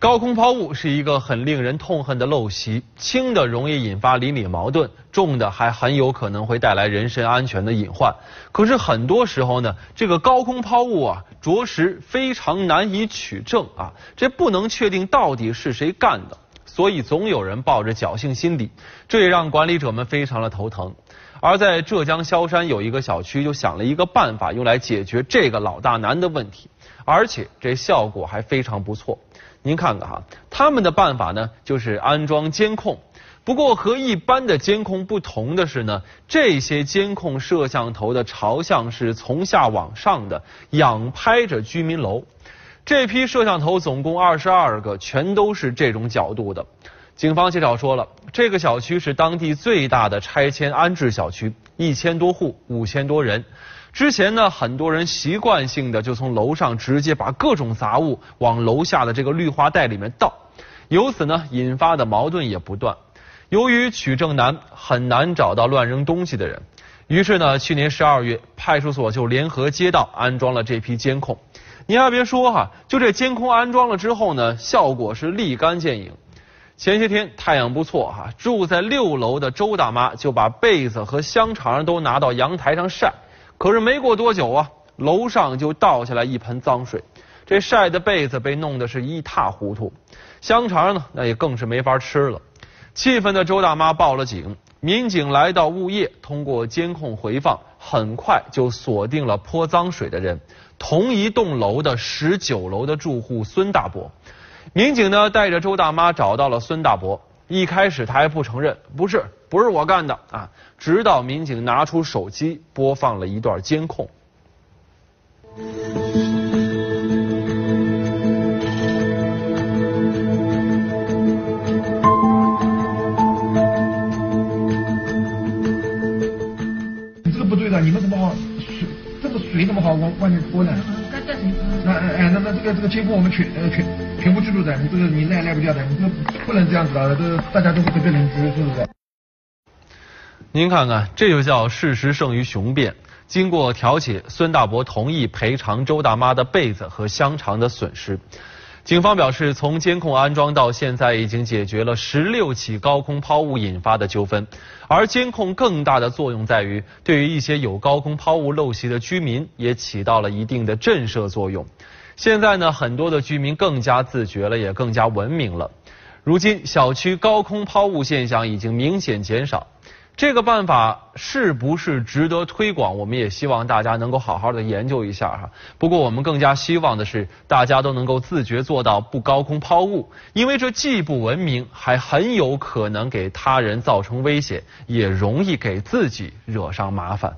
高空抛物是一个很令人痛恨的陋习，轻的容易引发邻里矛盾，重的还很有可能会带来人身安全的隐患。可是很多时候呢，这个高空抛物啊，着实非常难以取证啊，这不能确定到底是谁干的，所以总有人抱着侥幸心理，这也让管理者们非常的头疼。而在浙江萧山有一个小区就想了一个办法，用来解决这个老大难的问题，而且这效果还非常不错。您看看哈，他们的办法呢，就是安装监控。不过和一般的监控不同的是呢，这些监控摄像头的朝向是从下往上的，仰拍着居民楼。这批摄像头总共二十二个，全都是这种角度的。警方介绍说了，这个小区是当地最大的拆迁安置小区，一千多户，五千多人。之前呢，很多人习惯性的就从楼上直接把各种杂物往楼下的这个绿化带里面倒，由此呢引发的矛盾也不断。由于取证难，很难找到乱扔东西的人，于是呢，去年十二月，派出所就联合街道安装了这批监控。您还别说哈，就这监控安装了之后呢，效果是立竿见影。前些天太阳不错哈，住在六楼的周大妈就把被子和香肠都拿到阳台上晒。可是没过多久啊，楼上就倒下来一盆脏水，这晒的被子被弄得是一塌糊涂，香肠呢那也更是没法吃了。气愤的周大妈报了警，民警来到物业，通过监控回放，很快就锁定了泼脏水的人，同一栋楼的十九楼的住户孙大伯。民警呢带着周大妈找到了孙大伯。一开始他还不承认，不是，不是我干的啊！直到民警拿出手机播放了一段监控。这个水怎么好往外面拖呢？那哎那那这个这个监控我们全呃全全部记录的，你这个你赖赖不掉的，你这不能这样子的，这大家都是隔壁邻居，是不是？您看看，这就叫事实胜于雄辩。经过调解，孙大伯同意赔偿周大妈的被子和香肠的损失。警方表示，从监控安装到现在，已经解决了十六起高空抛物引发的纠纷。而监控更大的作用在于，对于一些有高空抛物陋习的居民，也起到了一定的震慑作用。现在呢，很多的居民更加自觉了，也更加文明了。如今，小区高空抛物现象已经明显减少。这个办法是不是值得推广？我们也希望大家能够好好的研究一下哈。不过我们更加希望的是，大家都能够自觉做到不高空抛物，因为这既不文明，还很有可能给他人造成危险，也容易给自己惹上麻烦。